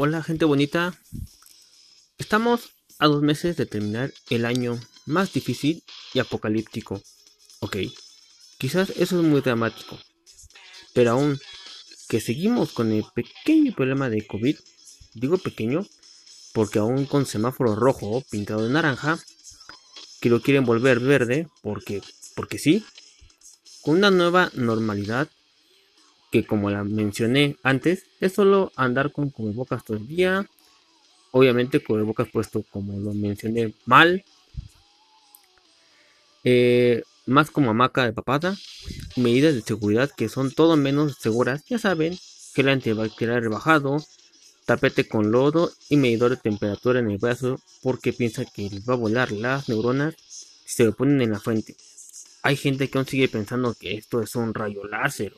Hola gente bonita. Estamos a dos meses de terminar el año más difícil y apocalíptico. Ok, quizás eso es muy dramático. Pero aún que seguimos con el pequeño problema de COVID, digo pequeño porque aún con semáforo rojo pintado de naranja, que lo quieren volver verde porque, porque sí, con una nueva normalidad que como la mencioné antes, es solo andar con cubrebocas todo el día. Obviamente cubrebocas puesto como lo mencioné mal. Eh, más como hamaca de papada. Medidas de seguridad que son todo menos seguras. Ya saben que el antibacterial rebajado. Tapete con lodo y medidor de temperatura en el brazo porque piensa que les va a volar las neuronas si se lo ponen en la frente. Hay gente que aún sigue pensando que esto es un rayo láser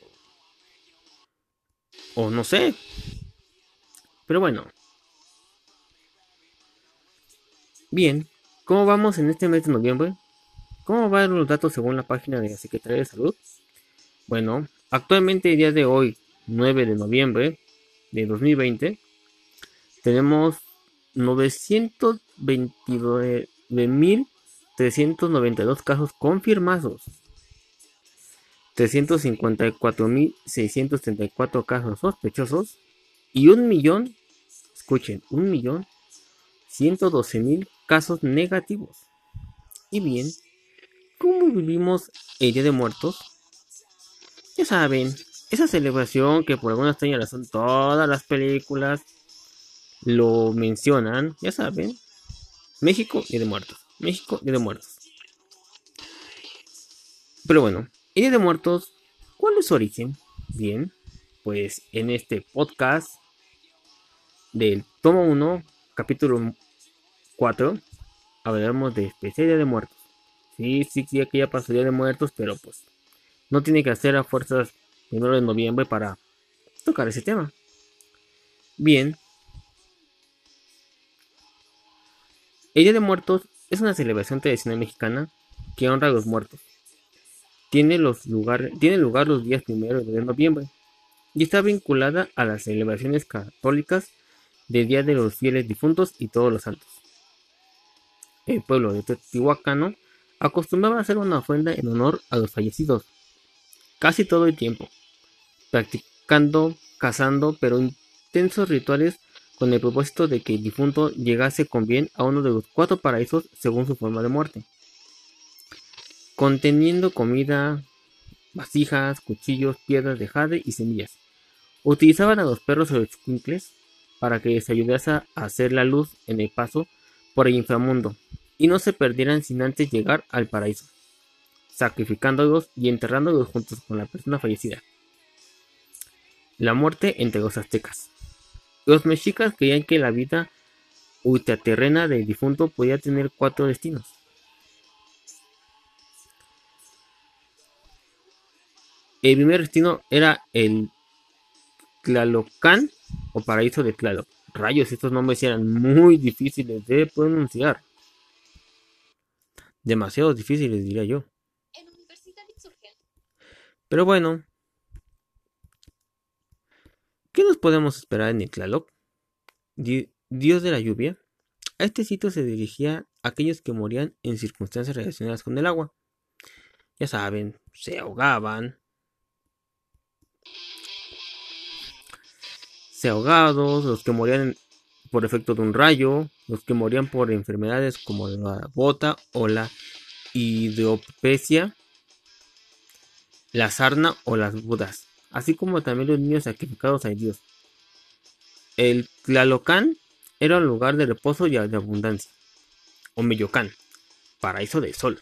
o no sé. Pero bueno. Bien, ¿cómo vamos en este mes de noviembre? ¿Cómo van los datos según la página de la Secretaría de Salud? Bueno, actualmente el día de hoy, 9 de noviembre de 2020, tenemos 929.392 casos confirmados. 354.634 casos sospechosos y un millón, escuchen, un millón 112.000 casos negativos. Y bien, ¿cómo vivimos el Día de Muertos? Ya saben, esa celebración que por alguna extraña razón todas las películas lo mencionan, ya saben, México y de Muertos, México y de Muertos. Pero bueno, Día de Muertos, ¿cuál es su origen? Bien, pues en este podcast del tomo 1, capítulo 4, hablaremos de especialidad de muertos. Sí, sí, sí, pasó Día de Muertos, pero pues no tiene que hacer a fuerzas primero de noviembre para tocar ese tema. Bien. El Día de Muertos es una celebración tradicional mexicana que honra a los muertos tiene, lugar los días primero de noviembre y está vinculada a las celebraciones católicas del Día de los Fieles Difuntos y Todos los Santos. El pueblo de Teotihuacano acostumbraba a hacer una ofrenda en honor a los fallecidos casi todo el tiempo, practicando, cazando, pero intensos rituales con el propósito de que el difunto llegase con bien a uno de los cuatro paraísos según su forma de muerte conteniendo comida, vasijas, cuchillos, piedras de jade y semillas. Utilizaban a los perros o los para que les ayudase a hacer la luz en el paso por el inframundo y no se perdieran sin antes llegar al paraíso, sacrificándolos y enterrándolos juntos con la persona fallecida. La muerte entre los aztecas. Los mexicas creían que la vida ultraterrena del difunto podía tener cuatro destinos El primer destino era el Tlalocán o paraíso de Tlaloc. Rayos, estos nombres eran muy difíciles de pronunciar. Demasiado difíciles, diría yo. Pero bueno. ¿Qué nos podemos esperar en el Tlaloc? Dios de la lluvia. A este sitio se dirigía a aquellos que morían en circunstancias relacionadas con el agua. Ya saben, se ahogaban, ahogados, los que morían por efecto de un rayo, los que morían por enfermedades como la bota o la hidropecia, la sarna o las budas, así como también los niños sacrificados a Dios. El Tlalocán era un lugar de reposo y de abundancia, o Meyocán, paraíso del sol.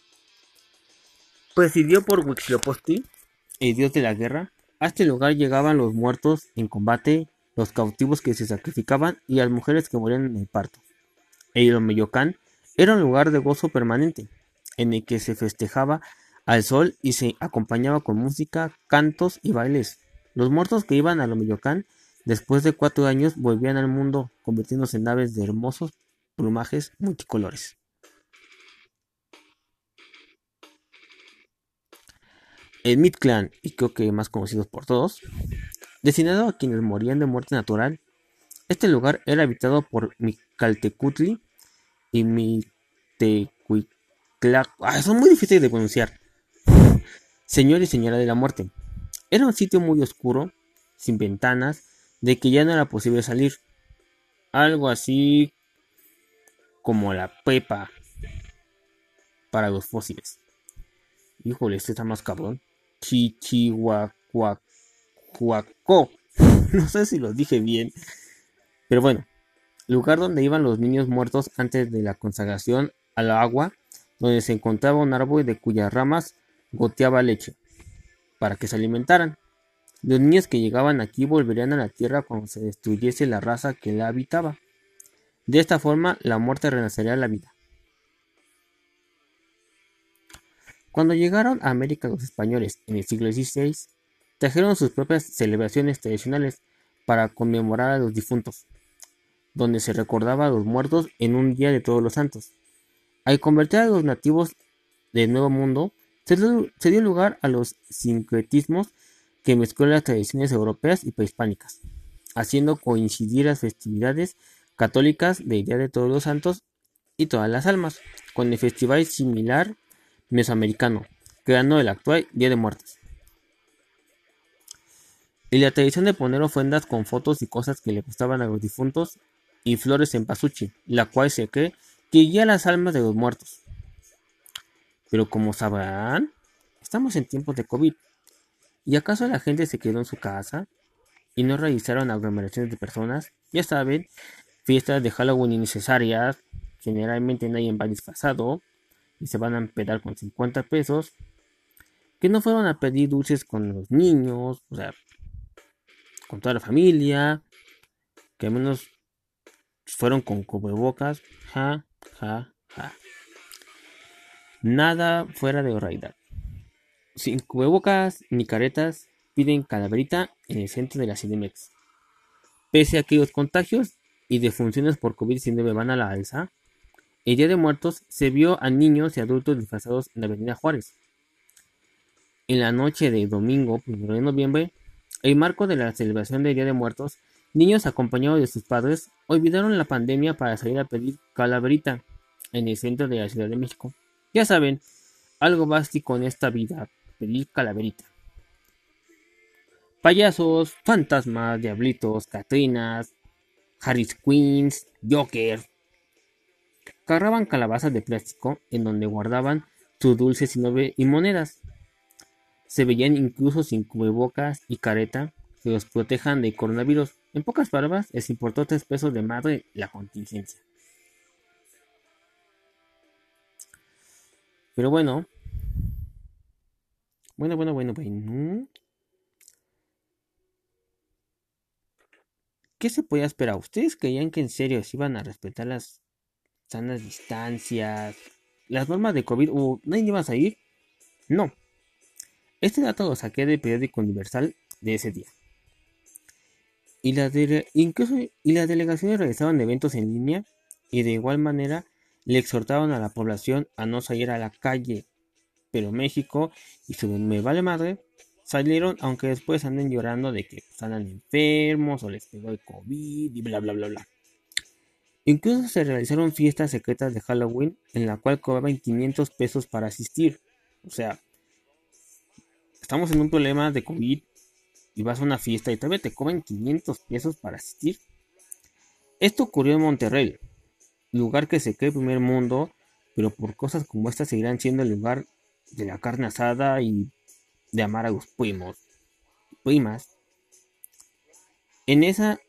Presidió por Huitzilopochtli, el dios de la guerra, a este lugar llegaban los muertos en combate, los cautivos que se sacrificaban y las mujeres que morían en el parto. El Omeyocán era un lugar de gozo permanente, en el que se festejaba al sol y se acompañaba con música, cantos y bailes. Los muertos que iban al Omeyocán después de cuatro años volvían al mundo, convirtiéndose en aves de hermosos plumajes multicolores. El Mid-Clan, y creo que más conocidos por todos, destinado a quienes morían de muerte natural, Este lugar era habitado por Micaltecutli y Mitecuiclac. Ah, son muy difíciles de pronunciar. Señor y señora de la muerte. Era un sitio muy oscuro, sin ventanas, de que ya no era posible salir. Algo así como la pepa para los fósiles. Híjole, este está más cabrón. Chichihuacuaco. no sé si lo dije bien. Pero bueno, lugar donde iban los niños muertos antes de la consagración al agua, donde se encontraba un árbol de cuyas ramas goteaba leche, para que se alimentaran. Los niños que llegaban aquí volverían a la tierra cuando se destruyese la raza que la habitaba. De esta forma, la muerte renacería a la vida. Cuando llegaron a América los españoles en el siglo XVI, trajeron sus propias celebraciones tradicionales para conmemorar a los difuntos donde se recordaba a los muertos en un día de todos los santos. Al convertir a los nativos del Nuevo Mundo, se dio, lugar a los sincretismos que mezcló las tradiciones europeas y prehispánicas, haciendo coincidir las festividades católicas del Día de Todos los Santos y todas las almas, con el festival similar mesoamericano, creando el actual Día de Muertos. Y la tradición de poner ofrendas con fotos y cosas que le gustaban a los difuntos y flores en pasuchi, la cual se cree que guía las almas de los muertos. Pero como sabrán, estamos en tiempos de COVID. ¿Y acaso la gente se quedó en su casa y no realizaron aglomeraciones de personas? Ya saben, fiestas de Halloween innecesarias, generalmente nadie va disfrazado y se van a empedar con 50 pesos. Que no fueron a pedir dulces con los niños, o sea, con toda la familia, que al menos fueron con cubrebocas. Ja, ja, ja. Nada fuera de realidad. Sin cubrebocas ni caretas, piden calaverita en el centro de la Cinemex. Pese a que los contagios y defunciones por COVID-19 van a la alza, el Día de Muertos se vio a niños y adultos disfrazados en la Avenida Juárez. En la noche de domingo 1 de noviembre, el marco de la celebración del Día de Muertos Niños acompañados de sus padres olvidaron la pandemia para salir a pedir calaverita en el centro de la Ciudad de México. Ya saben, algo básico en esta vida, pedir calaverita. Payasos, fantasmas, diablitos, catrinas, Harris Queens, Joker. Cargaban calabazas de plástico en donde guardaban sus dulces y, y monedas. Se veían incluso sin cubrebocas y careta que los protejan del coronavirus. En pocas palabras, les importó tres pesos de madre la contingencia. Pero bueno. Bueno, bueno, bueno, bueno. ¿Qué se podía esperar? ¿Ustedes creían que en serio se iban a respetar las sanas distancias, las normas de COVID o nadie iba a salir? No. Este dato lo saqué del periódico Universal de ese día y las, incluso, y las delegaciones realizaban eventos en línea y de igual manera le exhortaban a la población a no salir a la calle. Pero México y su me vale madre salieron aunque después anden llorando de que están enfermos o les pegó el COVID y bla bla bla bla. Incluso se realizaron fiestas secretas de Halloween en la cual cobraban 500 pesos para asistir. O sea, estamos en un problema de COVID y vas a una fiesta y todavía te cobran 500 pesos para asistir. Esto ocurrió en Monterrey, lugar que se cree primer mundo, pero por cosas como esta seguirán siendo el lugar de la carne asada y de amar a los primos, primas. En esa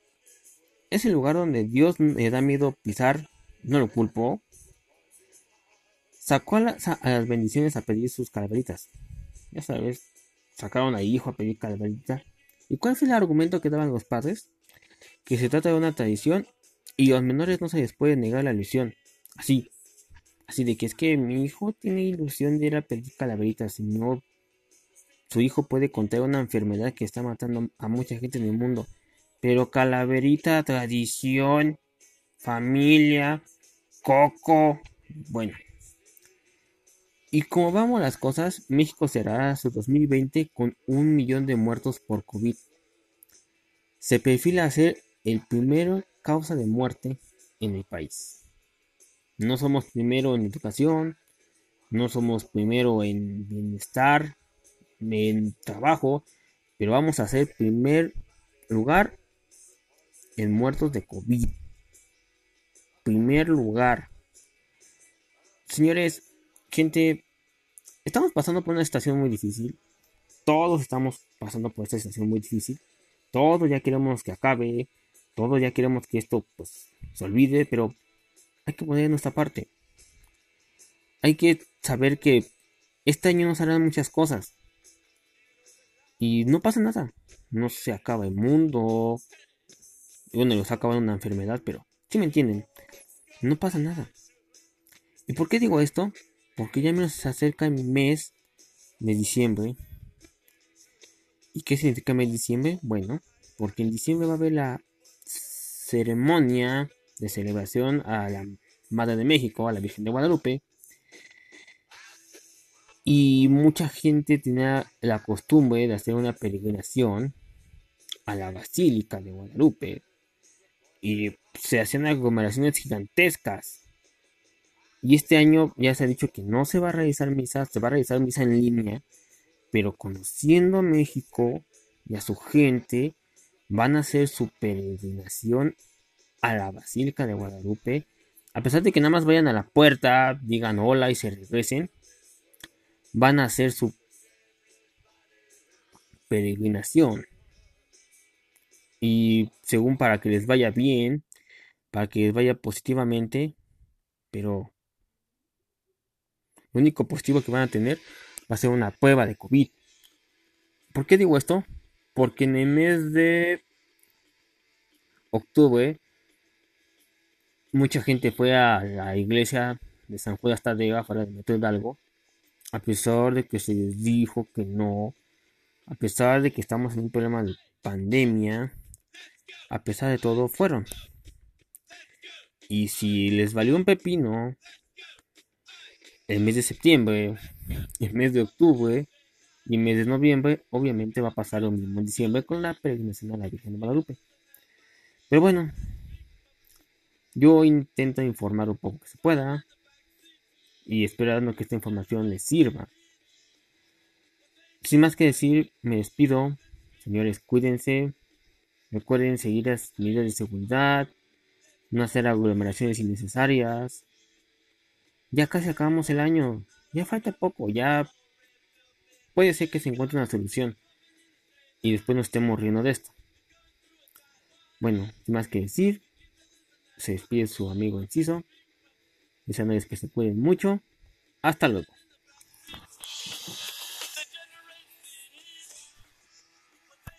es el lugar donde Dios le da miedo pisar, no lo culpo. Sacó a, a las bendiciones a pedir sus calaveritas. Ya sabes, sacaron a hijo a pedir calaveritas. ¿Y cuál fue el argumento que daban los padres? Que se trata de una tradición y los menores no se les puede negar la ilusión. Así. Así de que es que mi hijo tiene ilusión de ir a pedir calaveritas, si no, su hijo puede contraer una enfermedad que está matando a mucha gente en el mundo. Pero calaverita, tradición, familia, coco, bueno. Y como vamos las cosas, México cerrará su 2020 con un millón de muertos por COVID. Se perfila ser el primero causa de muerte en el país. No somos primero en educación, no somos primero en bienestar, en trabajo, pero vamos a ser primer lugar en muertos de COVID. Primer lugar. Señores, gente, estamos pasando por una situación muy difícil. Todos estamos pasando por esta situación muy difícil. Todos ya queremos que acabe. Todos ya queremos que esto pues, se olvide, pero hay que poner nuestra parte. Hay que saber que este año nos harán muchas cosas. Y no pasa nada. No se acaba el mundo. Bueno, nos acaba una enfermedad, pero si me entienden. No pasa nada. ¿Y por qué digo esto? Porque ya menos se acerca el mes de diciembre. ¿Y qué significa mes de diciembre? Bueno, porque en diciembre va a haber la ceremonia de celebración a la Madre de México, a la Virgen de Guadalupe. Y mucha gente tenía la costumbre de hacer una peregrinación a la Basílica de Guadalupe. Y se hacían aglomeraciones gigantescas. Y este año ya se ha dicho que no se va a realizar misa, se va a realizar misa en línea. Pero conociendo a México y a su gente, van a hacer su peregrinación a la Basílica de Guadalupe. A pesar de que nada más vayan a la puerta, digan hola y se regresen van a hacer su peregrinación. Y según para que les vaya bien, para que les vaya positivamente, pero lo único positivo que van a tener va a ser una prueba de COVID. ¿Por qué digo esto? Porque en el mes de octubre mucha gente fue a la iglesia de San Tadeo, fuera de Metro Hidalgo, a pesar de que se les dijo que no, a pesar de que estamos en un problema de pandemia, a pesar de todo, fueron. Y si les valió un pepino el mes de septiembre, el mes de octubre y el mes de noviembre, obviamente va a pasar lo mismo en diciembre con la peregrinación a la Virgen de Guadalupe. Pero bueno, yo intento informar un poco que se pueda y esperando que esta información les sirva. Sin más que decir, me despido. Señores, cuídense. Recuerden seguir las medidas de seguridad. No hacer aglomeraciones innecesarias. Ya casi acabamos el año. Ya falta poco. Ya puede ser que se encuentre una solución. Y después no estemos riendo de esto. Bueno, sin más que decir, se despide su amigo Enciso. Deseándoles que se cuiden mucho. Hasta luego.